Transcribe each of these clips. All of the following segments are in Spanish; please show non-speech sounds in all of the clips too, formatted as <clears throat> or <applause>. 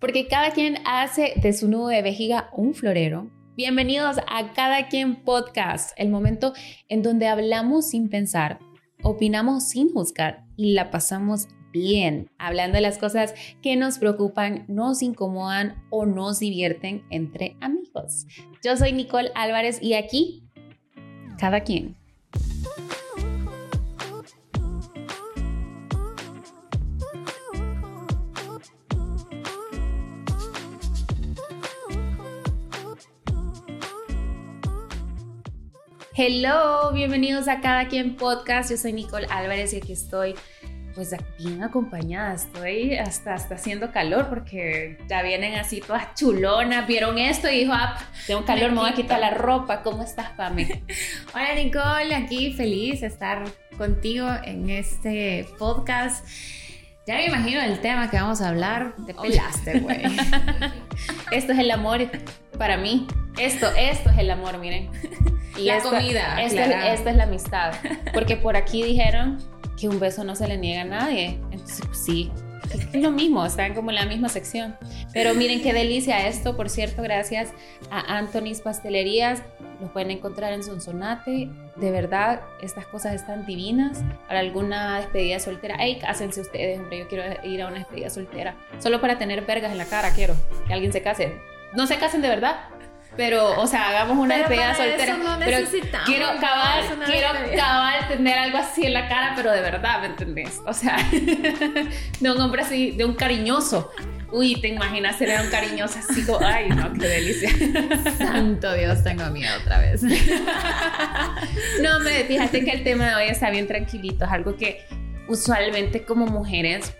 Porque cada quien hace de su nudo de vejiga un florero. Bienvenidos a Cada quien Podcast, el momento en donde hablamos sin pensar, opinamos sin juzgar y la pasamos bien, hablando de las cosas que nos preocupan, nos incomodan o nos divierten entre amigos. Yo soy Nicole Álvarez y aquí, cada quien. Hello, bienvenidos a Cada Quien Podcast. Yo soy Nicole Álvarez y aquí estoy, pues bien acompañada. Estoy hasta, hasta haciendo calor porque ya vienen así todas chulonas. Vieron esto y dijo, ah, tengo calor, me voy a quitar la ropa. ¿Cómo estás, Pame? <laughs> Hola, Nicole, aquí feliz de estar contigo en este podcast. Ya me imagino el tema que vamos a hablar. Te pelaste, güey. <laughs> esto es el amor para mí. Esto, esto es el amor, miren. <laughs> la comida. Esto, esta es la amistad. <laughs> Porque por aquí dijeron que un beso no se le niega a nadie. Entonces, pues, sí, es lo mismo, están como en la misma sección. Pero miren qué delicia esto, por cierto, gracias a Anthony's Pastelerías. Los pueden encontrar en Sonsonate. De verdad, estas cosas están divinas. Para alguna despedida soltera, ¡Ey, cásense ustedes, hombre! Yo quiero ir a una despedida soltera. Solo para tener vergas en la cara, quiero que alguien se case. No se casen de verdad, pero, o sea, hagamos una despedida soltera. pero quiero cabal, quiero cabal tener algo así en la cara, pero de verdad, ¿me entendés? O sea, <laughs> de un hombre así, de un cariñoso. Uy, te imaginas ser un cariñoso así como, ay, no, qué delicia. <laughs> Santo Dios, tengo miedo otra vez. <laughs> no, me fíjate que el tema de hoy está bien tranquilito, es algo que usualmente como mujeres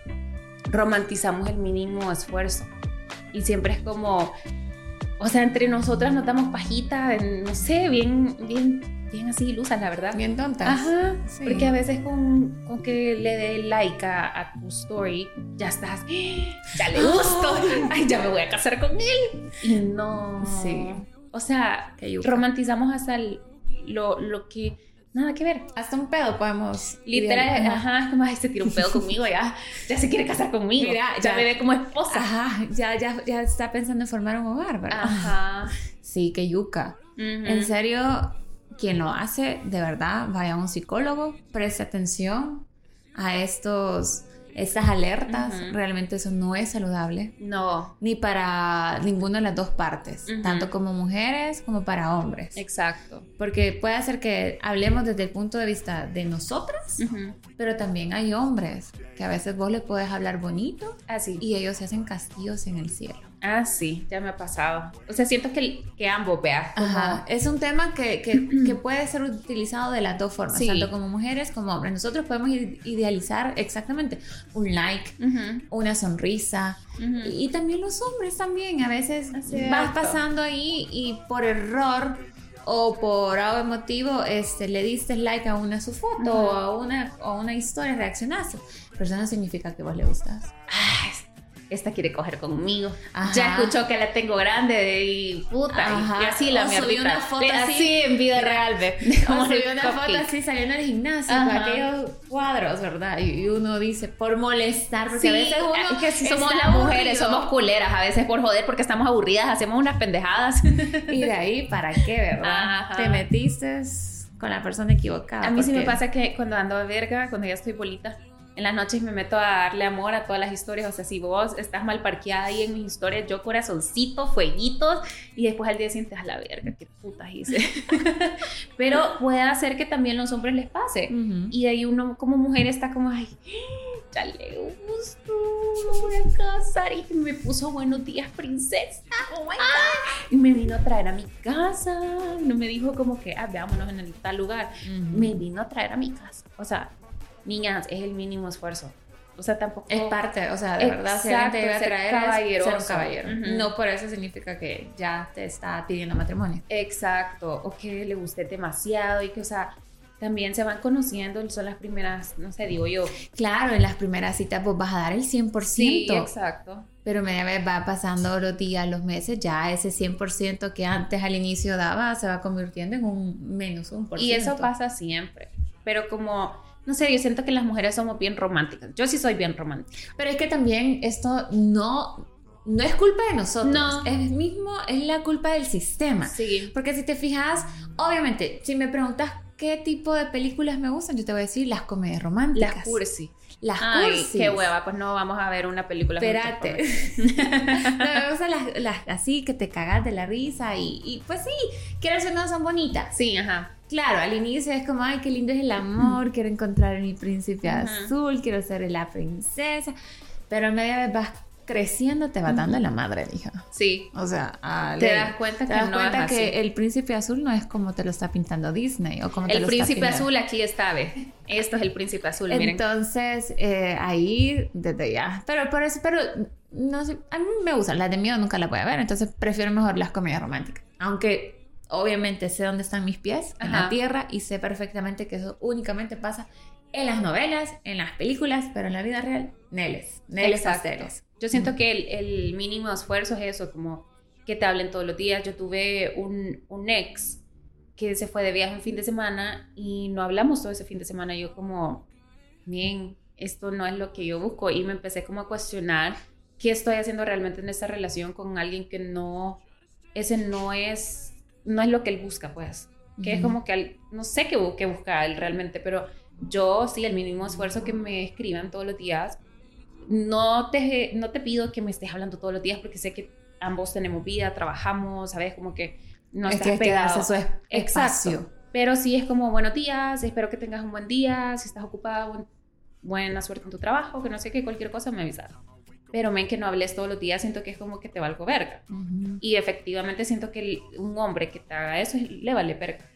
romantizamos el mínimo esfuerzo. Y siempre es como, o sea, entre nosotras notamos pajitas, no sé, bien, bien, bien así ilusas, la verdad. Bien tontas. Ajá. Porque a veces con, con que le dé like a, tu story, ya estás, ya le gusto, ay, ya me voy a casar con él. Y no. Sí. O sea, romantizamos hasta lo, lo que Nada que ver. Hasta un pedo podemos. Literal, ajá, es como, ay, se tira un pedo conmigo, ya, ya se quiere casar conmigo. ya, me ve como esposa. Ajá, ya, ya, ya está pensando en formar un hogar, ¿verdad? Ajá. <laughs> Sí, que yuca. En serio, quien lo hace, de verdad, vaya a un psicólogo, preste atención a estos estas alertas, realmente eso no es saludable. No. Ni para ninguna de las dos partes, tanto como mujeres como para hombres. Exacto. Porque puede ser que hablemos desde el punto de vista de nosotras, pero también hay hombres que a veces vos le puedes hablar bonito Así. y ellos se hacen castillos en el cielo. Ah, sí, ya me ha pasado. O sea, siento que, que ambos, vea. Ajá. Es un tema que, que, <clears throat> que, puede ser utilizado de las dos formas, tanto como mujeres como hombres. Nosotros podemos idealizar exactamente un like, una sonrisa. y, también los hombres también. A veces vas pasando ahí y por error o por algo emotivo este, le diste like a una su foto o a una, a una historia, reaccionaste. Pero eso no significa que vos le gustas. Esta quiere coger conmigo. Ya escuchó que la tengo grande y puta. Y, así la subí una foto así, en vida real, ve. <laughs> Como subí una foto así saliendo del gimnasio con aquellos cuadros, ¿verdad? Y, uno dice, por molestar, porque a veces uno. que si somos las mujeres, somos culeras, a veces por joder, porque estamos aburridas, hacemos unas pendejadas. <laughs> Y de ahí, ¿para qué, verdad? Te metiste con la persona equivocada. A mí sí me pasa que cuando ando a verga, cuando ya estoy bolita en las noches me meto a darle amor a todas las historias. O sea, si vos estás mal parqueada ahí en mis historias, yo corazoncito, fueguitos, y después al día siguiente a la verga, qué putas hice. <laughs> Pero puede hacer que también los hombres les pase. Y ahí uno como mujer está como, ay, ya le gusto, voy a casar. Y me puso buenos días, princesa. Oh y me vino a traer a mi casa. No me dijo como que, ah, veámonos en el tal lugar. Me vino a traer a mi casa. O sea, niñas, es el mínimo esfuerzo. O sea, tampoco... Es parte, o sea, de verdad, te debe traer caballero, ser un caballero. No por eso significa que ya te está pidiendo matrimonio. Exacto, o que le guste demasiado y que, o sea, también se van conociendo, son las primeras, no sé, digo yo. Claro, en las primeras citas vos vas a dar el 100%. Sí, exacto. Pero media vez va pasando los días, los meses, ya ese 100% que antes al inicio daba se va convirtiendo en un menos un por Y eso pasa siempre. Pero como no sé, yo siento que las mujeres somos bien románticas. Yo sí soy bien romántica. Pero es que también esto no, no es culpa de nosotros. No. Es mismo, es la culpa del sistema. Sí. Porque si te fijas, obviamente, si me preguntas qué tipo de películas me gustan, yo te voy a decir las comedias románticas. Las cursi. Las Ay, qué hueva, pues no vamos a ver una película. Espérate. <laughs> me gustan las, así que te cagas de la risa y, y pues sí, quiero decir, no son bonitas. Sí, ajá. Claro, al inicio es como, ay, qué lindo es el amor, quiero encontrar a mi príncipe azul, quiero ser la princesa, pero a medida que vas creciendo te va dando la madre, hija. Sí. O sea, te das cuenta que no cuenta que el príncipe azul no es como te lo está pintando Disney o como te el príncipe azul aquí está, ve. Esto es el príncipe azul, miren. Entonces, eh, ahí desde ya. Pero por eso, pero no sé, a mí me gustan, las de miedo nunca las voy a ver, entonces prefiero mejor las comedias románticas. Aunque obviamente sé dónde están mis pies, en la tierra, y sé perfectamente que eso únicamente pasa en las novelas, en las películas, pero en la vida real, neles, neles pasteles. Yo siento que el, mínimo esfuerzo es eso, como que te hablen todos los días. Yo tuve un, un ex que se fue de viaje un fin de semana y no hablamos todo ese fin de semana. Yo como, bien, esto no es lo que yo busco y me empecé como a cuestionar qué estoy haciendo realmente en esta relación con alguien que no, ese no es no es lo que él busca, pues. Que es como que, no sé qué, qué busca él realmente, pero yo sí, el mínimo esfuerzo que me escriban todos los días, no te, no te pido que me estés hablando todos los días porque sé que ambos tenemos vida, trabajamos, ¿sabes? Como que no es estás que pegado. Eso es Exacto. Pero sí es como buenos días, espero que tengas un buen día, si estás ocupada, buena suerte en tu trabajo, que no sé qué, cualquier cosa me avisas pero men que no hables todos los días, siento que es como que te valgo verga. Y efectivamente siento que un hombre que te haga eso le vale verga.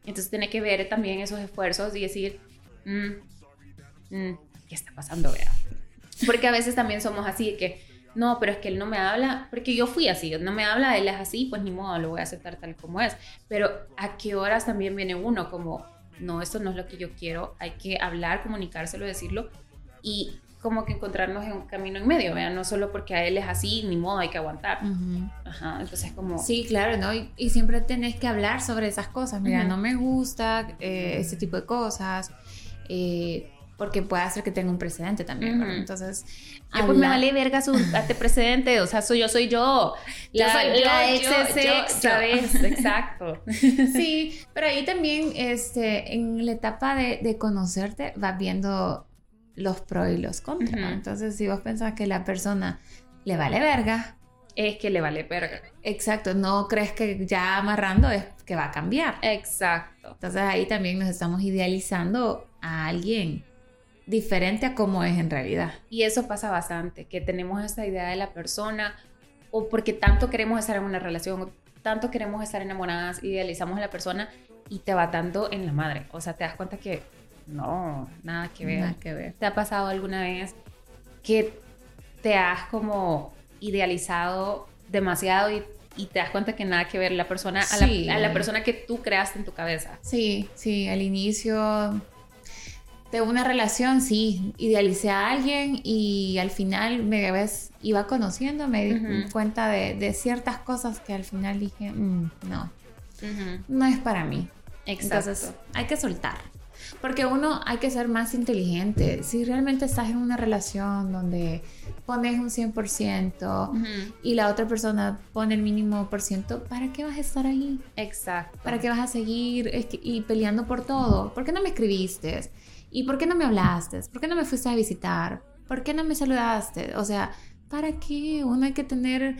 Entonces tiene que ver también esos esfuerzos y decir, mm, mm, ¿qué está pasando, vea? Porque a veces también somos así, que no, pero es que él no me habla, porque yo fui así, no me habla, él es así, pues ni modo, lo voy a aceptar tal como es. Pero a qué horas también viene uno como, no, esto no es lo que yo quiero, hay que hablar, comunicárselo, decirlo. Y como que encontrarnos en un camino en medio, vean, no solo porque a él es así, ni modo, hay que aguantar. Ajá, entonces como... Sí, claro, ¿no? Y, siempre tenés que hablar sobre esas cosas. Mira, no me gusta eh, ese tipo de cosas. Eh, porque puede hacer que tenga un precedente también, Entonces, yo, pues me vale verga su precedente, o sea, soy yo soy yo. La, soy yo, la ex ¿sabes? <laughs> Exacto. sí, pero ahí también, este, en la etapa de, de conocerte, vas viendo los pros y los contras. Entonces, si vos pensás que la persona le vale verga, es que le vale verga. Exacto, no crees que ya amarrando es que va a cambiar. Exacto. Entonces ahí también nos estamos idealizando a alguien diferente a cómo es en realidad. Y eso pasa bastante, que tenemos esta idea de la persona o porque tanto queremos estar en una relación, o tanto queremos estar enamoradas, idealizamos a la persona y te va dando en la madre. O sea, te das cuenta que no, nada que ver. Nada que ver. ¿Te ha pasado alguna vez que te has como idealizado demasiado y, te das cuenta que nada que ver la persona a, la, persona que tú creaste en tu cabeza? Sí, sí, al inicio de una relación, sí, idealicé a alguien y al final me ves, iba conociendo, me di cuenta de, ciertas cosas que al final dije, mm, no, no es para mí. Exacto. Entonces hay que soltar. Porque uno hay que ser más inteligente. Si realmente estás en una relación donde pones un 100% y la otra persona pone el mínimo por ciento, ¿para qué vas a estar ahí? Exacto. ¿Para qué vas a seguir y peleando por todo? ¿Por qué no me escribiste? ¿Y por qué no me hablaste? ¿Por qué no me fuiste a visitar? ¿Por qué no me saludaste? O sea, ¿para qué? Uno hay que tener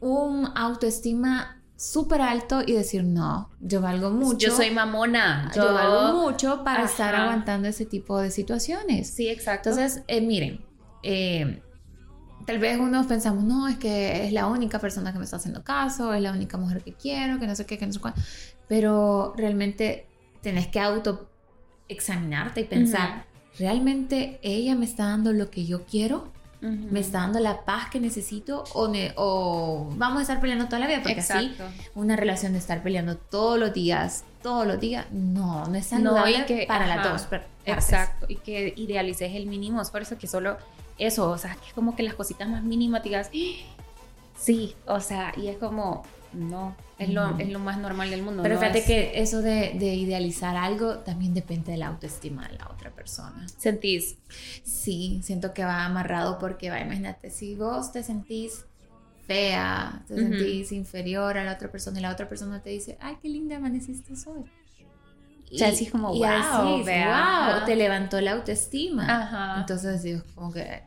un autoestima súper alto y decir, no, yo valgo mucho. Yo soy mamona. Yo, valgo mucho para estar aguantando ese tipo de situaciones. Sí, exacto. Entonces, eh, miren, eh, tal vez unos pensamos, no, es que es la única persona que me está haciendo caso, es la única mujer que quiero, que no sé qué, que no sé cuál. Pero realmente tenés que auto examinarte y pensar, ¿realmente ella me está dando lo que yo quiero? Me está dando la paz que necesito o, o, vamos a estar peleando toda la vida, porque así una relación de estar peleando todos los días, todos los días, no, no es saludable que, para las dos partes. Exacto, y que idealices el mínimo esfuerzo, que solo eso, o sea, que es como que las cositas más mínimas digas, <gasps> sí, o sea, y es como, no, es, lo, es lo más normal del mundo. Pero fíjate que eso de, de, idealizar algo también depende de la autoestima de la otra persona. ¿Sentís? Sí, siento que va amarrado porque, va, imagínate, si vos te sentís fea, te sentís inferior a la otra persona y la otra persona te dice, ay, qué linda amaneciste hoy. Y, así como, wow, wow, te levantó la autoestima. Ajá. Entonces, digo, como que,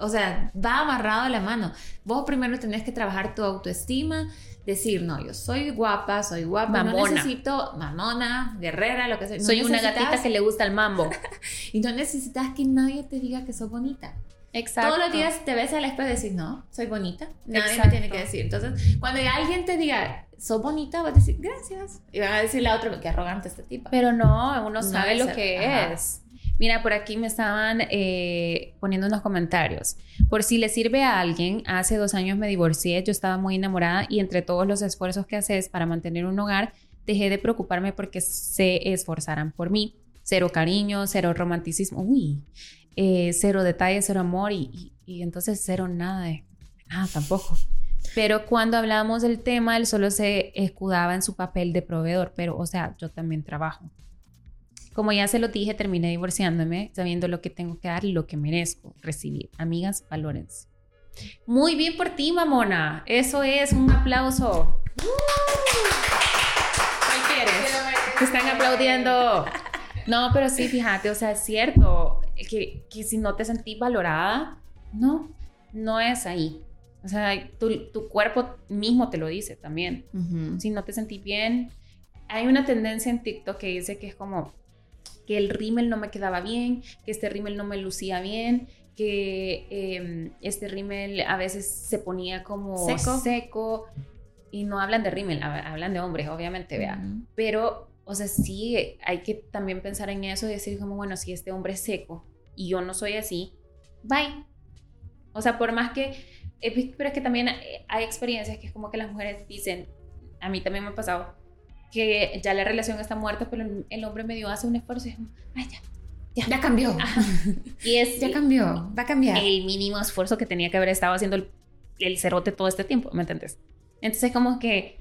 o sea, va amarrado a la mano. Vos primero tenés que trabajar tu autoestima, decir, no, yo soy guapa, soy guapa, no necesito mamona, guerrera, lo que sea. soy una gatita que le gusta el mambo. <laughs> y no necesitas que nadie te diga que sos bonita. Exacto. Todos los días te ves al espejo y decís, no, soy bonita. Nadie me tiene que decir. Entonces, cuando alguien te diga, sos bonita, vas a decir, gracias. Y van a decir la otra, qué arrogante este tipo. Pero no, uno sabe lo que es. Mira, por aquí me estaban eh, poniendo unos comentarios. Por si le sirve a alguien, hace dos años me divorcié, yo estaba muy enamorada y entre todos los esfuerzos que haces para mantener un hogar, dejé de preocuparme porque se esforzaran por mí. Cero cariño, cero romanticismo. Uy, eh, cero detalles, cero amor y, entonces cero nada de nada tampoco. Pero cuando hablábamos del tema, él solo se escudaba en su papel de proveedor, pero o sea, yo también trabajo. Como ya se lo dije, terminé divorciándome, sabiendo lo que tengo que dar y lo que merezco recibir. Amigas, valores. Muy bien por ti, mamona. Eso es un aplauso. ¿Cuál quieres? están aplaudiendo. No, pero sí, fíjate, o sea, es cierto que, que si no te sentís valorada, no, no es ahí. O sea, tu, tu cuerpo mismo te lo dice también. Si no te sentís bien, hay una tendencia en TikTok que dice que es como que el rímel no me quedaba bien, que este rímel no me lucía bien, que em, este rímel a veces se ponía como seco. y no hablan de rímel, hablan de hombres, obviamente, vea. Pero, o sea, sí, hay que también pensar en eso y decir como, bueno, si este hombre es seco y yo no soy así, bye. O sea, por más que, eh, pero es que también hay experiencias que es como que las mujeres dicen, a mí también me ha pasado, que ya la relación está muerta, pero el hombre medio hace un esfuerzo y ay, ya, ya, ya cambió. <laughs> Y es ya cambió, va a cambiar. El mínimo esfuerzo que tenía que haber estado haciendo el, el cerote todo este tiempo, ¿me entiendes? Entonces como que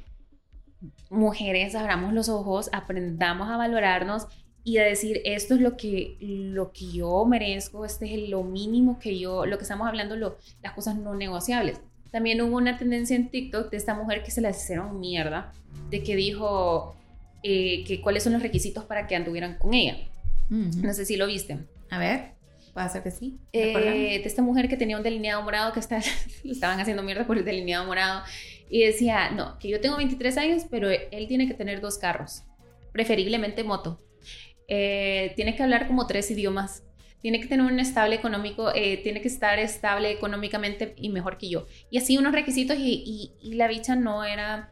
mujeres abramos los ojos, aprendamos a valorarnos y a decir esto es lo que, lo que yo merezco, este es lo mínimo que yo, lo que estamos hablando, lo, las cosas no negociables. También hubo una tendencia en TikTok de esta mujer que se la hicieron mierda, de que dijo eh, que cuáles son los requisitos para que anduvieran con ella. No sé si lo viste. A ver, puede ser que sí. Eh, de esta mujer que tenía un delineado morado que está, <laughs> estaban haciendo mierda por el delineado morado. Y decía, no, que yo tengo 23 años, pero él tiene que tener dos carros, preferiblemente moto. Eh, tiene que hablar como tres idiomas. Tiene que tener un estable económico, eh, tiene que estar estable económicamente y mejor que yo. Y así unos requisitos y, la bicha no era,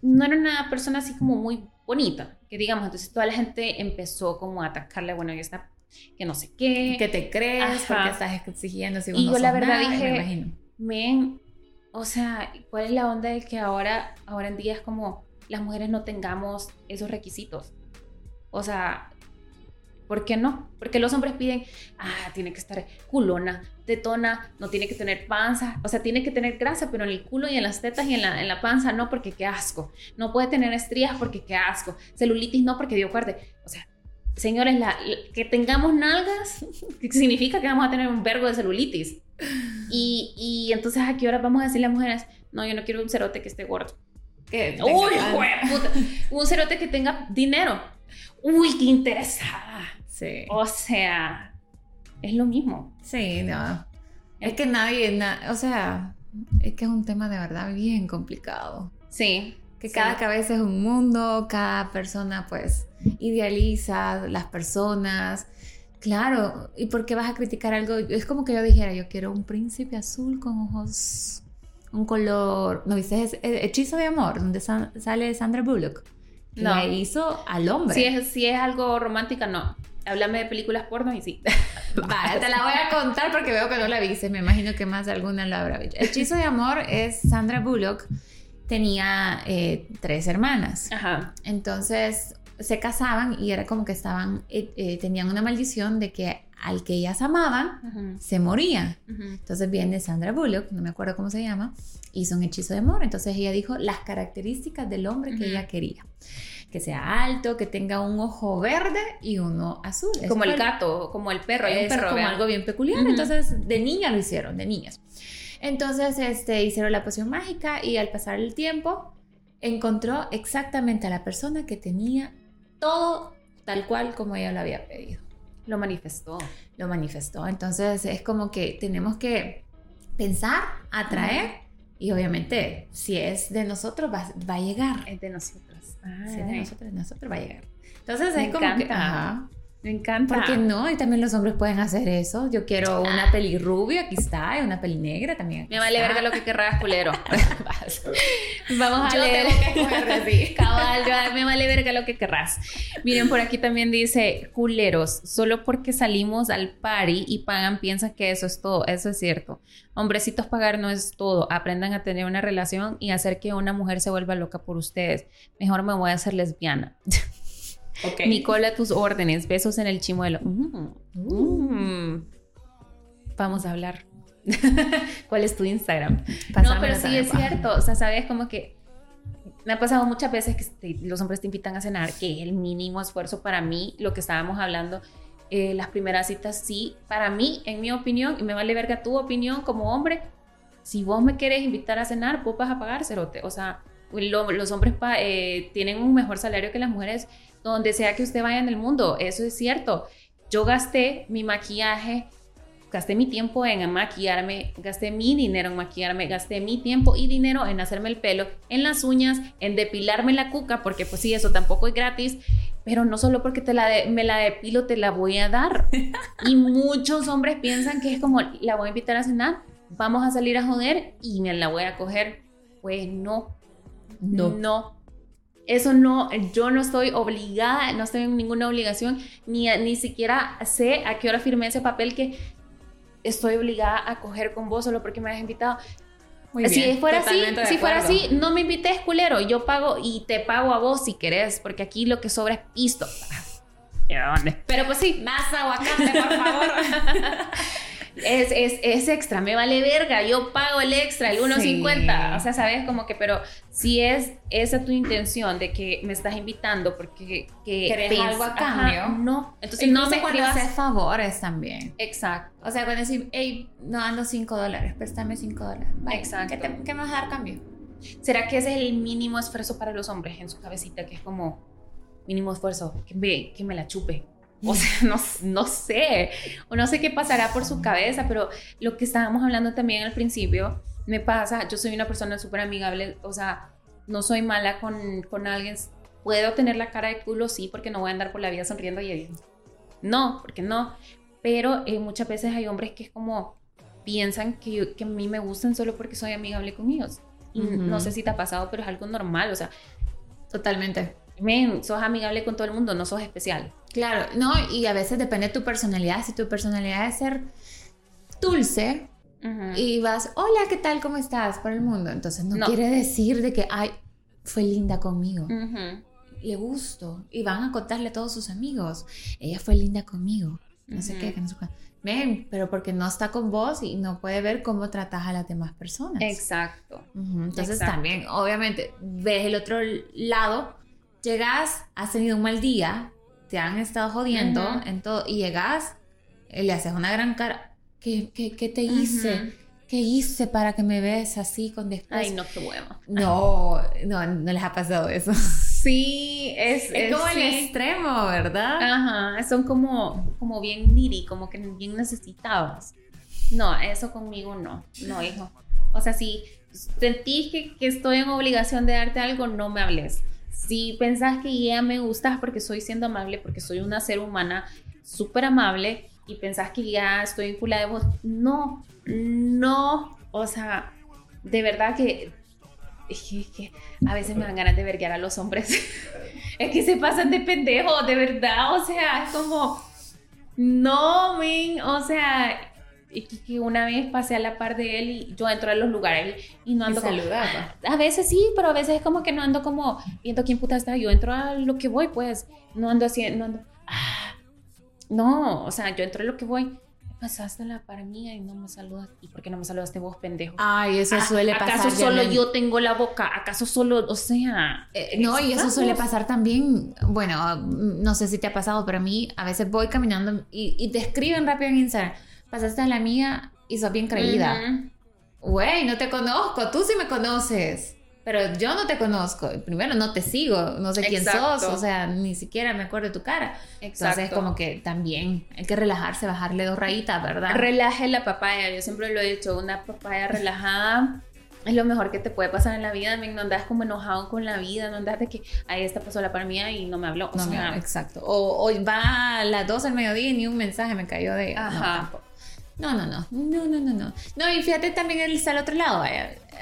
no era una persona así como muy bonita, que digamos, entonces toda la gente empezó como a atacarle, bueno, ya está, que no sé qué. Que te crees, porque estás exigiendo. Si y yo la verdad dije, men, o sea, ¿cuál es la onda de que ahora, ahora en día es como las mujeres no tengamos esos requisitos? O sea, ¿Por qué no? Porque los hombres piden, ah, tiene que estar culona, tetona, no tiene que tener panza, o sea, tiene que tener grasa, pero en el culo y en las tetas y en la, en la panza no, porque qué asco. No puede tener estrías porque qué asco. Celulitis no, porque dio fuerte. O sea, señores, la, que tengamos nalgas <laughs> significa que vamos a tener un vergo de celulitis. Y, y entonces, ¿a qué hora vamos a decirle a las mujeres, no, yo no quiero un cerote que esté gordo? Uy, puta. Un cerote que tenga dinero. Uy, qué interesada. Sí. O sea, es lo mismo. Sí, no. Es que nadie, o sea, es que es un tema de verdad bien complicado. Sí. Que cada cabeza es un mundo, cada persona pues idealiza las personas. Claro, ¿y por qué vas a criticar algo? Es como que yo dijera, yo quiero un príncipe azul con ojos, un color, ¿no viste? Hechizo de Amor, donde sale Sandra Bullock. no. Hizo al hombre. Si es, si es algo romántica, no. Háblame de películas porno y sí. <laughs> Vale, te la voy a contar porque veo que no la viste. Me imagino que más de alguna la habrá visto. Hechizo de amor es Sandra Bullock. Tenía eh, tres hermanas. Ajá. Entonces se casaban y era como que estaban, eh, eh, tenían una maldición de que al que ellas amaban se moría. Entonces viene Sandra Bullock, no me acuerdo cómo se llama, hizo un hechizo de amor. Entonces ella dijo las características del hombre que ella quería. Que sea alto, que tenga un ojo verde y uno azul. Como el gato, como el perro. Hay un perro, como algo bien peculiar. Entonces de niña lo hicieron, de niñas. Entonces este, hicieron la poción mágica y al pasar el tiempo encontró exactamente a la persona que tenía todo tal cual como ella lo había pedido. Lo manifestó. Lo manifestó. Entonces es como que tenemos que pensar, atraer y obviamente si es de nosotros va, va a llegar. Es de nosotros. Si es de nosotros, de nosotros va a llegar. Entonces es como que... Me encanta. ¿Por qué no? Y también los hombres pueden hacer eso. Yo quiero una peli rubia, aquí está, y una peli negra también. Me vale verga lo que querrás, culero. <laughs> Vamos a leer. <laughs> Cabal, me vale verga lo que querrás. Miren, por aquí también dice, culeros, solo porque salimos al party y pagan piensan que eso es todo. Eso es cierto. Hombrecitos, pagar no es todo. Aprendan a tener una relación y hacer que una mujer se vuelva loca por ustedes. Mejor me voy a hacer lesbiana. <laughs> Okay. Nicola, tus órdenes. Besos en el chimuelo. Mm, mm. Vamos a hablar. <laughs> ¿Cuál es tu Instagram? no, pero sí es cierto. O sea, sabes como que me ha pasado muchas veces que los hombres te invitan a cenar, que el mínimo esfuerzo para mí, lo que estábamos hablando, eh, las primeras citas, sí, para mí, en mi opinión, y me vale verga tu opinión como hombre, si vos me quieres invitar a cenar, vos vas a pagar, cerote. O sea, los hombres eh, tienen un mejor salario que las mujeres donde sea que usted vaya en el mundo. Eso es cierto. Yo gasté mi maquillaje, gasté mi tiempo en maquillarme, gasté mi dinero en maquillarme, gasté mi tiempo y dinero en hacerme el pelo, en las uñas, en depilarme la cuca, porque pues sí, eso tampoco es gratis, pero no solo porque te la me la depilo, te la voy a dar. y muchos hombres piensan que es como, la voy a invitar a cenar, vamos a salir a joder y me la voy a coger. Pues no, no, no eso no, yo no estoy obligada, no estoy en ninguna obligación, ni, ni siquiera sé a qué hora firmé ese papel que estoy obligada a coger con vos solo porque me has invitado. si fuera así, si fuera así, no me invites, culero. Yo pago y te pago a vos si querés, porque aquí lo que sobra es pisto. <laughs> Pero pues sí. Más aguacate, por favor. <laughs> es, es, es, extra, me vale verga, yo pago el extra, el 1.50, o sea, sabes como que, pero si es esa tu intención de que me estás invitando porque que ¿Querés algo a cambio? no, entonces no me cuando hacer favores también. Exacto. O sea, cuando decir, hey, no ando 5 dólares, préstame 5 dólares. Exacto. ¿Qué, ¿Qué me vas a dar cambio? ¿Será que ese es el mínimo esfuerzo para los hombres en su cabecita, que es como mínimo esfuerzo, que me, que me la chupe? O sea, <laughs> no, no sé, o no sé qué pasará por su cabeza, pero lo que estábamos hablando también al principio, me pasa, yo soy una persona súper amigable, o sea, no soy mala con, con alguien, puedo tener la cara de culo, sí, porque no voy a andar por la vida sonriendo y no, porque no, pero eh, muchas veces hay hombres que es como piensan que, que a mí me gustan solo porque soy amigable con ellos. Y no sé si te ha pasado, pero es algo normal, o sea, totalmente. Men, sos amigable con todo el mundo, no sos especial. Claro, no, y a veces depende de tu personalidad. Si tu personalidad es ser dulce y vas, hola, ¿qué tal? ¿Cómo estás? Por el mundo. Entonces no, quiere decir de que, ay, fue linda conmigo. Le gusto. Y van a contarle a todos sus amigos. Ella fue linda conmigo. No sé qué, que no sé Ven, pero porque no está con vos y no puede ver cómo tratas a las demás personas. Exacto. Entonces también, obviamente, ves el otro lado, llegas, has tenido un mal día, te han estado jodiendo en todo y llegas, y le haces una gran cara. ¿Qué, qué, te hice? ¿Qué hice para que me ves así con después? Ay, no, qué huevo. No, no, no les ha pasado eso. Sí, es, es, como el extremo, ¿verdad? Ajá, son como, como bien needy, como que bien necesitados. No, eso conmigo no, no, hijo. O sea, si sentís que, que estoy en obligación de darte algo, no me hables si pensás que ya me gustas porque soy siendo amable, porque soy una ser humana súper amable y pensás que ya estoy vinculada de vos, no, no, o sea, de verdad que, que a veces me dan ganas de verguear a los hombres. <laughs> es que se pasan de pendejo, de verdad, o sea, es como, no, men, o sea, que una vez pasé a la par de él y yo entro a los lugares y no ando como, a veces sí pero a veces es como que no ando como viendo quién puta está yo entro a lo que voy pues no ando así no ando ah, No, o sea, yo entro en lo que voy pasaste la para mí y no me saludas. ¿Y por qué no me saludaste vos, pendejo? Ay, eso ah, suele pasar. ¿Acaso solo yo tengo la boca? ¿Acaso solo, o sea... Eh, no, y eso suele pasar también, bueno, no sé si te ha pasado, pero a mí a veces voy caminando y, te escriben rápido en Instagram, pasaste a la mía y sos bien creída. Güey, no te conozco, tú sí me conoces pero yo no te conozco, primero no te sigo, no sé quién sos, o sea, ni siquiera me acuerdo de tu cara. Exacto. Entonces, como que también hay que relajarse, bajarle dos rayitas, ¿verdad? Relaje la papaya, yo siempre lo he dicho, una papaya relajada es lo mejor que te puede pasar en la vida, no andas como enojado con la vida, no andas de que ahí esta pasó la para mía y no me habló. O sea, exacto. O, o, va a las 12 del mediodía y ni un mensaje me cayó de... Ajá. No, no, no, no, no, no, no. No, y fíjate también está al otro lado.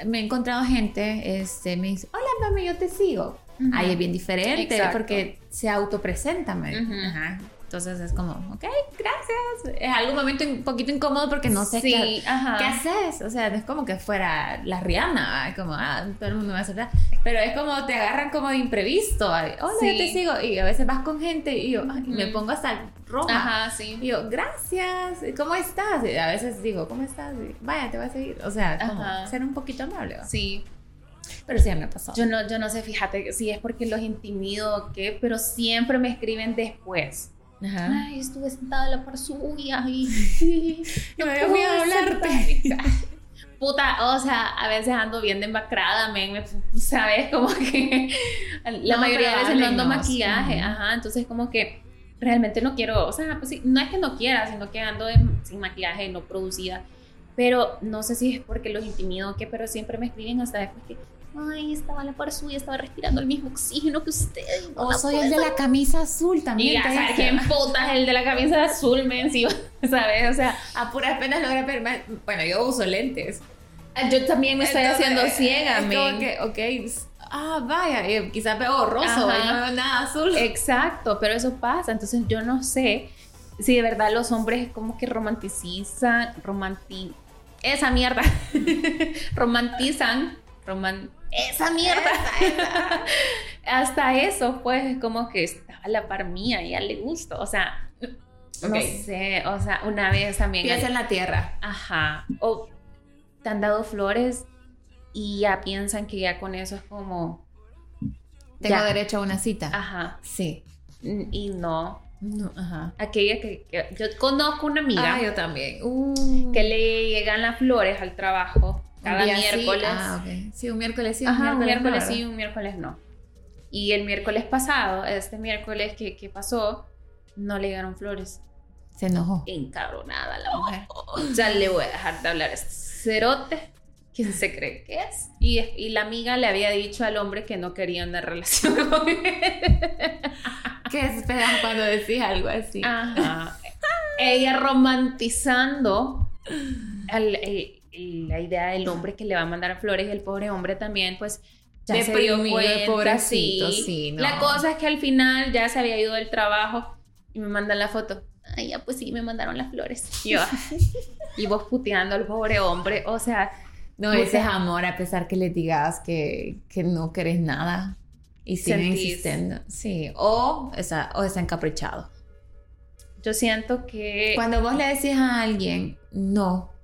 Me he encontrado gente, este, me dice, hola mami, yo te sigo. Ahí es bien diferente porque se autopresenta. Ajá. Entonces es como, ok, gracias. Es algún momento un poquito incómodo porque no sé qué, qué haces. O sea, es como que fuera la Rihanna, como, ah, todo el mundo me va a hacer Pero es como te agarran como de imprevisto. Hola, yo te sigo. Y a veces vas con gente y yo me pongo hasta roja. Ajá, sí. Y yo, gracias. ¿Cómo estás? Y a veces digo, ¿cómo estás? Vaya, te voy a seguir. O sea, como ser un poquito amable. Sí. Pero sí me ha pasado. Yo no, yo no sé, fíjate si es porque los intimido o qué, pero siempre me escriben después. Ay, estuve sentada en la par suya y, no me dio miedo hablarte. <laughs> Puta, o sea, a veces ando bien demacrada, me, ¿sabes? <laughs> Como que la mayoría de veces no ando maquillaje, ajá, entonces como que realmente no quiero, o sea, pues sí, no es que no quiera, sino que ando sin maquillaje, no producida, pero no sé si es porque los intimido o qué, pero siempre me escriben hasta después que ay, estaba la par suya, estaba respirando el mismo oxígeno que usted. O soy el de la camisa azul también. Y ya quién puta es el de la camisa azul, men, <laughs> ¿sabes? O sea, a puras penas logra ver. Bueno, yo uso lentes. Ah, yo también me estoy haciendo ciega, men. que, ok, ah, vaya, eh, quizás veo borroso, no veo nada azul. Exacto, pero eso pasa. Entonces yo no sé si de verdad los hombres como que romanticizan, romanti esa mierda, <laughs> romantizan, roman esa mierda. <laughs> Hasta eso, pues, como que estaba la par mía, ya le gustó. O sea, no sé, o sea, una vez también. Piensa en la tierra. Ajá. O te han dado flores y ya piensan que ya con eso es como. Tengo derecho a una cita. Ajá. Sí. Y no. No, ajá. Aquella que, yo conozco una amiga. Ah, yo también. Uh. Que le llegan las flores al trabajo cada miércoles. Ah, sí. un miércoles sí, un miércoles, un miércoles no, sí, un miércoles no. Y el miércoles pasado, este miércoles que, que pasó, no le llegaron flores. Se enojó. Encabronada la mujer. Ya le voy a dejar de hablar a este cerote. ¿Quién se cree que es? Y, y, la amiga le había dicho al hombre que no quería una relación <laughs> con él. ¿Qué esperas cuando decís algo así? Ajá. Ella romantizando al, la idea del hombre que le va a mandar flores y el pobre hombre también, pues ya se dio pobrecito, sí. La cosa es que al final ya se había ido del trabajo y me mandan la foto. Ay, ya pues sí, me mandaron las flores. Y, yo, <laughs> y vos puteando al pobre hombre, o sea... No, ese es amor a pesar que le digas que, que no querés nada y siguen insistiendo. Sí, o está, o está encaprichado. Yo siento que... Cuando vos le decís a alguien, no,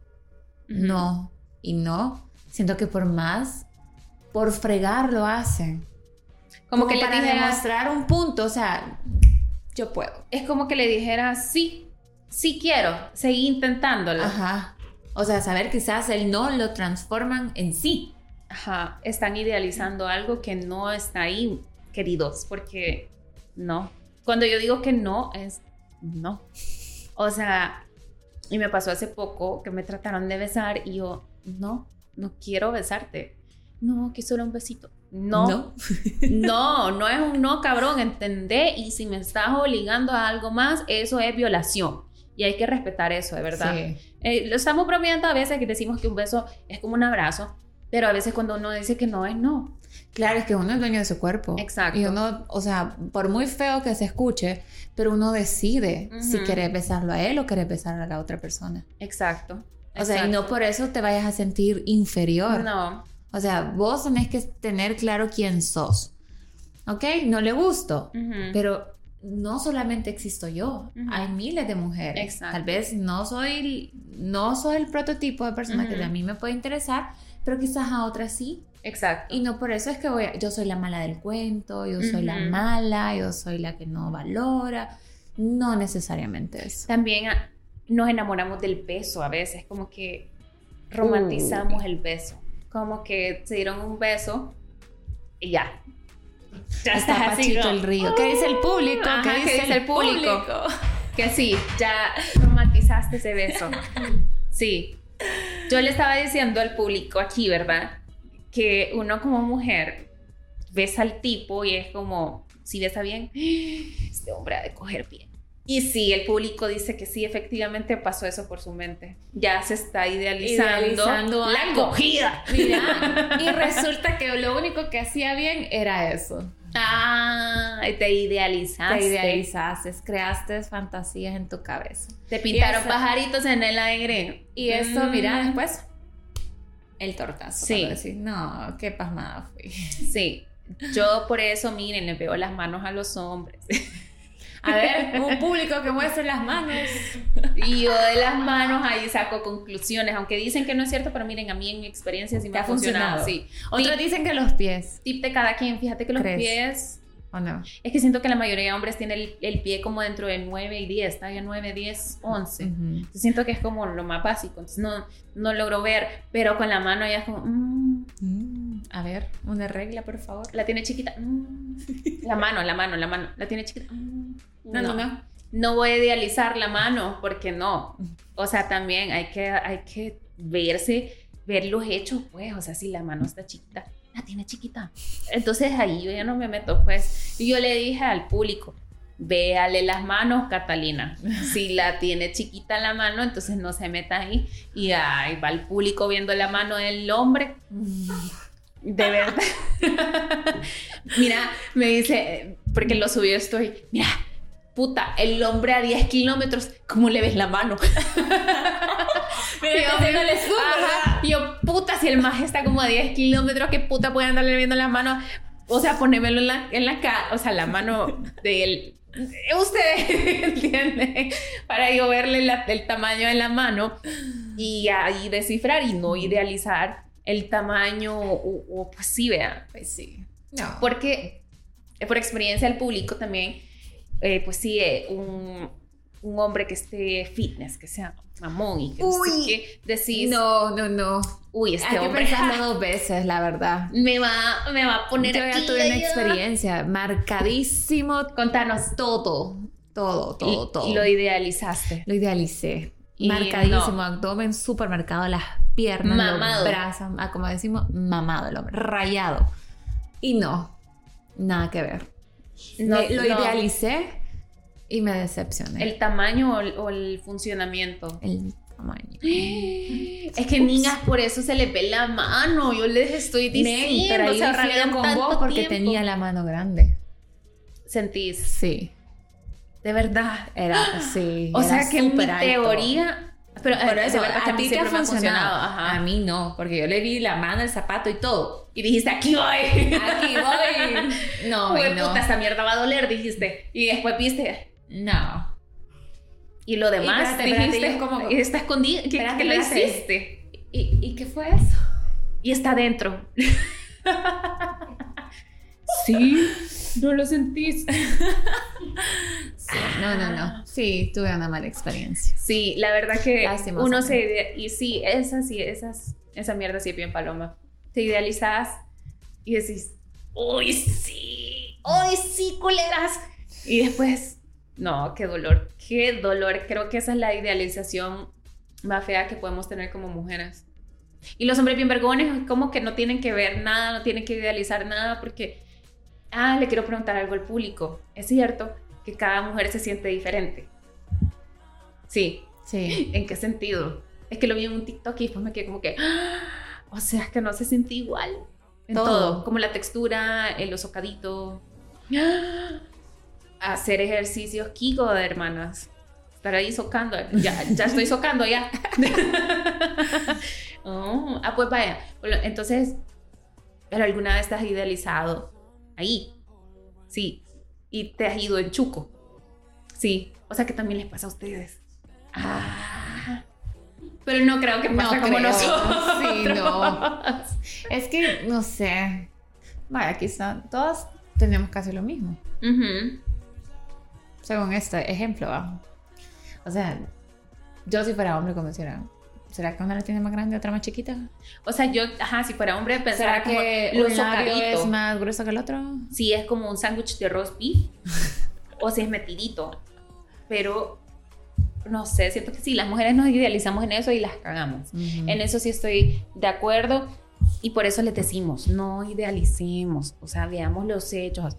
no y no. Siento que por más, por fregar lo hacen. Como, que para le demostrar un punto, o sea, yo puedo. Es como que le dijera, sí, sí quiero, seguí intentándolo. Ajá. O sea, saber quizás el no lo transforman en sí. Ajá, están idealizando algo que no está ahí, queridos, porque no. Cuando yo digo que no, es no. O sea, y me pasó hace poco que me trataron de besar y yo, no, no quiero besarte. No, que solo un besito. No, no, <laughs> no, no es un no, cabrón, entendé. Y si me estás obligando a algo más, eso es violación. Y hay que respetar eso, de verdad. Eh, lo estamos bromeando a veces que decimos que un beso es como un abrazo, pero a veces cuando uno dice que no es no. Claro, es que uno es dueño de su cuerpo. Exacto. Y uno, o sea, por muy feo que se escuche, pero uno decide si quiere besarlo a él o quiere besar a la otra persona. Exacto. O sea, y no por eso te vayas a sentir inferior. No. O sea, vos tenés que tener claro quién sos. ¿Ok? No le gusto, pero no solamente existo yo, hay miles de mujeres. Tal vez no soy, no soy el prototipo de persona que a mí me puede interesar, pero quizás a otras sí. Exacto. Y no por eso es que voy yo soy la mala del cuento, yo soy la mala, yo soy la que no valora. No necesariamente eso. También ah, nos enamoramos del beso a veces, como que romantizamos el beso. Como que se dieron un beso y ya. Ya está así el río. ¿Qué dice el público? ¿Qué, dice, el público? Que sí, ya romantizaste ese beso. Sí. Yo le estaba diciendo al público aquí, ¿verdad? Que uno como mujer besa al tipo y es como, si besa bien, este hombre ha de coger bien. Y sí, el público dice que sí, efectivamente pasó eso por su mente. Ya se está idealizando, la cogida. Mira, <laughs> y resulta que lo único que hacía bien era eso. Ah, te idealizaste. Te idealizaste, creaste fantasías en tu cabeza. Te pintaron pajaritos en el aire. Y eso, mira, mm. después el tortazo. Sí. Decir, no, qué pasmada fui. Sí. Yo por eso, miren, le veo las manos a los hombres. <laughs> A ver, un público que muestre las manos. Y yo de las manos ahí saco conclusiones, aunque dicen que no es cierto, pero miren, a mí en mi experiencia sí me ha, funcionado. Sí. Otros dicen que los pies. Tip de cada quien, fíjate que los pies ¿O no? Es que siento que la mayoría de hombres tiene el, pie como dentro de 9 y 10, está ya 9, 10, 11. siento que es como lo más básico, entonces no, no logro ver, pero con la mano ya es como... Mm. Mm, a ver, una regla, por favor. La tiene chiquita. Mm. La mano, la mano, la mano. La tiene chiquita. No, no, no. No voy a idealizar la mano, porque no. O sea, también hay que, hay que verse, ver los hechos, pues. O sea, si la mano está chiquita, la tiene chiquita. Entonces ahí yo ya no me meto, pues. Y yo le dije al público, véale las manos, Catalina. <laughs> Si la tiene chiquita la mano, entonces no se meta ahí. Y ahí va el público viendo la mano del hombre. De verdad. <laughs> mira, me dice, porque lo subió estoy, mira, puta, el hombre a 10 kilómetros, ¿cómo le ves la mano? <laughs> yo, yo, puta, si el maje está como a 10 kilómetros, ¿qué puta puede andarle viendo la mano? O sea, ponémelo en la, en la cara, o sea, la mano del... Usted <laughs> entiende, para yo verle el tamaño de la mano y ahí descifrar y no idealizar el tamaño o, pues sí, vea. Pues sí. No. Porque por experiencia del público también, eh, pues sí, eh, un, un hombre que esté fitness, que sea mamón y que, Uy, que decís... No, no, no. Uy, este Hay hombre... que pensarlo <laughs> dos veces, la verdad. Me va, me va a poner Yo ya tuve una experiencia marcadísimo. Contanos todo. Todo, todo, todo. Y lo idealizaste. Lo idealicé. marcadísimo, abdomen súper marcado, las piernas, mamado. los brazos, ah, como decimos, mamado el hombre, rayado. Y no, nada que ver. Lo idealicé y me decepcioné. ¿El tamaño o el, funcionamiento? El tamaño. <gasps> Es que niñas, por eso se le ve la mano. Yo les estoy diciendo. pero ahí se con vos porque tenía la mano grande. ¿Sentís? Sí. De verdad. Era, sí. <gasps> O sea que en mi teoría. Pero, eh, eso, a, ti te ha funcionado. A mí no, porque yo le vi la mano, el zapato y todo. Y dijiste, aquí voy. Aquí voy. <laughs> No, Uy, no. puta, esta mierda va a doler, dijiste. Y después viste, no. Y lo demás, y dijiste, como, está escondido. ¿Qué, ¿qué lo hiciste? ¿Y, ¿Y qué fue eso? Y está dentro. <laughs> sí, <laughs> no lo sentiste. <laughs> no, no, no. Sí, tuve una mala experiencia. Sí, la verdad que uno se... Y sí, esa sí, esas, esa mierda sí bien paloma. Te idealizas y decís, uy, sí, uy, sí, culeras. Y después no, qué dolor, qué dolor. Creo que esa es la idealización más fea que podemos tener como mujeres. Y los hombres bien vergones, como que no tienen que ver nada, no tienen que idealizar nada, porque, ah, le quiero preguntar algo al público. Es cierto que cada mujer se siente diferente. Sí. Sí. <laughs> ¿En qué sentido? Es que lo vi en un TikTok y después me quedé como que, ¡Ah! o sea, que no se siente igual. En todo. Como la textura, el osocadito. ¡Ah! hacer ejercicios Kiko, hermanas. Estar ahí socando. Ya, ya estoy socando, ya. <laughs> Oh, ah, pues vaya. Entonces, pero alguna vez estás idealizado ahí. Sí. y te has ido en chuco. Sí, o sea que también les pasa a ustedes. Ah. Pero no creo que pasa como nosotros. Sí, no. Es que, no sé. Vaya, quizá todas tenemos casi lo mismo. Según este ejemplo, O sea, yo si fuera hombre, como será? ¿Será que una la tiene más grande y otra más chiquita? O sea, yo, ajá, si fuera hombre, pensara que un labio es más grueso que el otro. Si es como un sándwich de roast beef <laughs> o si es metidito. Pero no sé, siento que sí, las mujeres nos idealizamos en eso y las cagamos. En eso sí estoy de acuerdo y por eso les decimos, no idealicemos, o sea, veamos los hechos.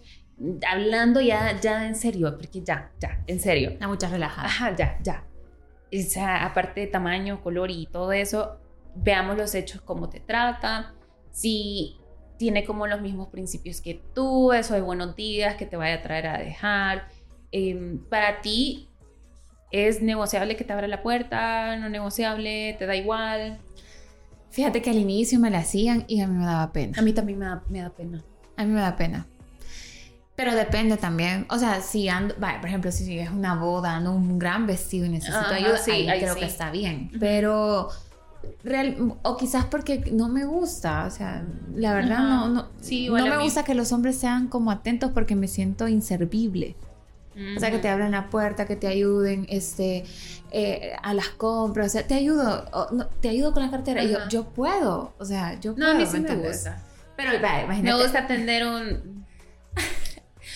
Hablando ya, ya en serio, porque ya, ya, en serio. A muchas relajadas. Ajá, ya, ya o sea, aparte de tamaño, color y todo eso, veamos los hechos, cómo te trata, si tiene como los mismos principios que tú, eso de buenos días, que te vaya a traer a dejar. Em, para ti, ¿es negociable que te abra la puerta? ¿No negociable? ¿Te da igual? Fíjate que al inicio me la hacían y a mí me daba pena. A mí también me da, me da pena. A mí me da pena. Pero depende también, o sea, si ando, por ejemplo, si es una boda, ando un gran vestido y necesito ayuda, sí, ahí, creo que está bien. Pero real, o quizás porque no me gusta, o sea, la verdad no, no, no me gusta que los hombres sean como atentos porque me siento inservible. O sea, que te abran la puerta, que te ayuden este, eh, a las compras, o sea, te ayudo, te ayudo con la cartera. Yo, yo puedo, o sea, yo puedo. No, a mí sí me, gusta. Pero. Me gusta atender un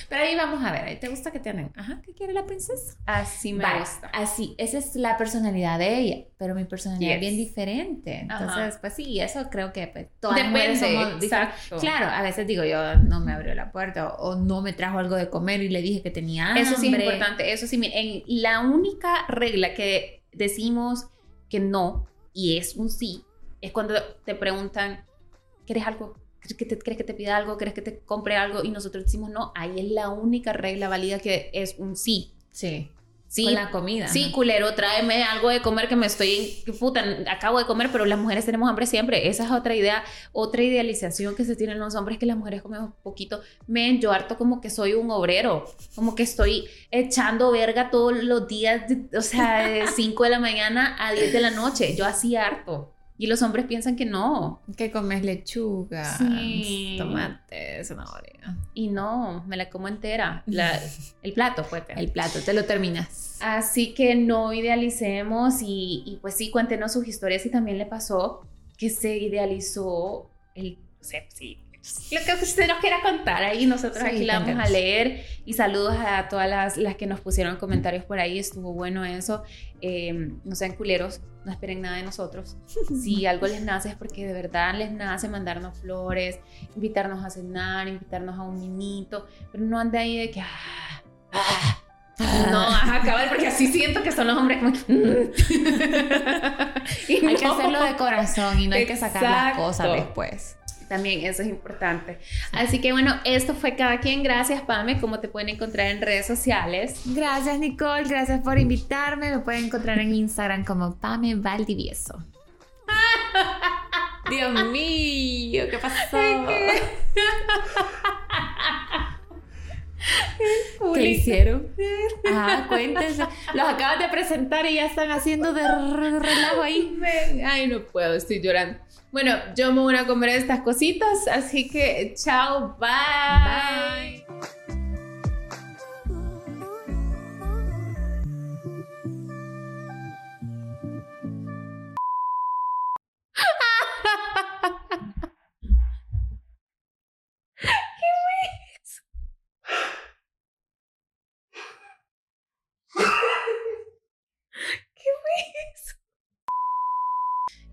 pero ahí vamos a ver, ¿te gusta que te anden? Ajá, ¿qué quiere la princesa? Así me gusta. Así, esa es la personalidad de ella, pero mi personalidad es bien diferente. Entonces, pues sí, eso creo que pues, todas Depende, somos exacto. Claro, a veces digo yo, no me abrió la puerta o, no me trajo algo de comer y le dije que tenía hambre. Eso sí es importante, eso sí, en la única regla que decimos que no y es un sí, es cuando te preguntan, ¿quieres algo? Que te, ¿crees que te pida algo? ¿Crees que te compre algo? Y nosotros decimos no, ahí es la única regla válida que es un sí. Sí. Sí, con la comida. Sí, culero, tráeme algo de comer que me estoy, puta, acabo de comer, pero las mujeres tenemos hambre siempre. Esa es otra idea, otra idealización que se tienen los hombres, que las mujeres comemos poquito. Men, yo harto como que soy un obrero, como que estoy echando verga todos los días, o sea, de <laughs> 5 de la mañana a 10 de la noche. Yo así harto. Y los hombres piensan que no. Que comes lechuga, sí. tomate, zanahoria. Y no, me la como entera. <laughs> el plato, pues. El plato, te lo terminas. Así que no idealicemos y, y pues sí, cuéntenos sus historias si también le pasó que se idealizó el, sí, lo que usted nos quiera contar ahí, nosotros aquí la vamos a leer. Y saludos a todas las, las, que nos pusieron comentarios por ahí, estuvo bueno eso. Eh, no sean culeros, no esperen nada de nosotros. <laughs> Si algo les nace es porque de verdad les nace mandarnos flores, invitarnos a cenar, invitarnos a un minito, pero no ande ahí de que... Ah, ah, ah". no, ajá, porque así siento que son los hombres como <laughs> hay que <laughs> hacerlo de corazón y no hay que sacar las cosas después. También eso es importante. Así que bueno, esto fue cada quien. Gracias, Pame. ¿Cómo te pueden encontrar en redes sociales? Gracias, Nicole. Gracias por invitarme. Me pueden encontrar en Instagram como Pame Valdivieso. <laughs> Dios mío, ¿qué pasó? <laughs> ¿Qué hicieron? <laughs> Ah, cuéntense. Los acabas de presentar y ya están haciendo de relajo ahí. Ay, no puedo, estoy llorando. Bueno, yo me voy a comer estas cositas, así que chao, bye. Bye.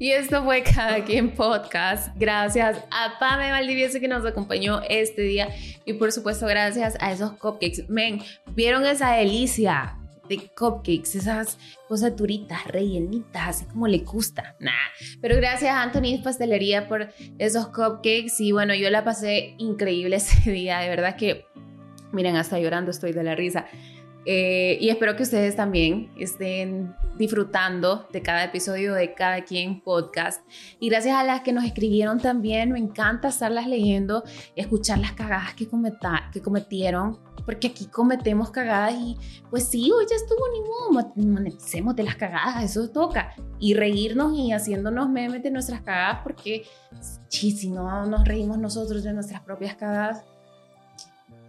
Y esto fue Cada Quien Podcast. Gracias a Pame Valdivieso que nos acompañó este día. Y por supuesto, gracias a esos cupcakes. Men, ¿vieron esa delicia? de cupcakes, esas cosas duritas, rellenitas, así como le gusta. Nah. Pero gracias a Anthony's Pastelería por esos cupcakes. Y bueno, yo la pasé increíble <laughs> ese día. De verdad que, miren, hasta llorando estoy de la risa. Eh, y espero que ustedes también estén disfrutando de cada episodio de Cada Quien Podcast. Y gracias a las que nos escribieron también, me encanta estarlas leyendo, escuchar las cagadas que, cometa, que cometieron, porque aquí cometemos cagadas y pues sí, hoy ya estuvo ni modo, moneticemos de las cagadas, eso toca. Y reírnos y haciéndonos memes de nuestras cagadas, porque si no nos reímos nosotros de nuestras propias cagadas,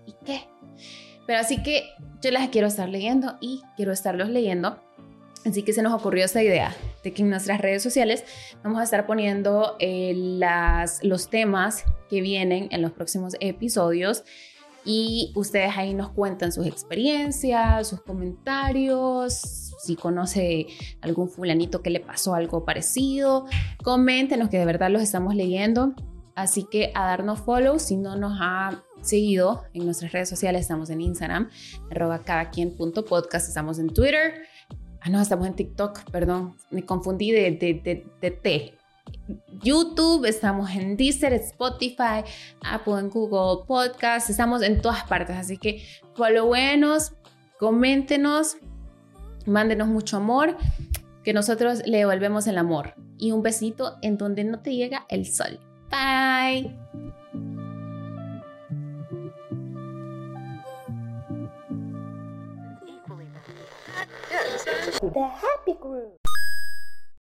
¿y qué? Pero así que yo las quiero estar leyendo y quiero estarlos leyendo. Así que se nos ocurrió esta idea de que en nuestras redes sociales vamos a estar poniendo eh, las, los temas que vienen en los próximos episodios y ustedes ahí nos cuentan sus experiencias, sus comentarios, si conoce algún fulanito que le pasó algo parecido, coméntenos que de verdad los estamos leyendo. Así que a darnos follow si no nos ha seguido en nuestras redes sociales, estamos en Instagram, arroba cada quien estamos en Twitter, ah no, estamos en TikTok, perdón, me confundí de, de, de, T. YouTube, estamos en Deezer, Spotify, Apple, en Google Podcast, estamos en todas partes, así que followéenos, coméntenos, mándenos mucho amor, que nosotros le devolvemos el amor y un besito en donde no te llega el sol. Bye. The Happy Group.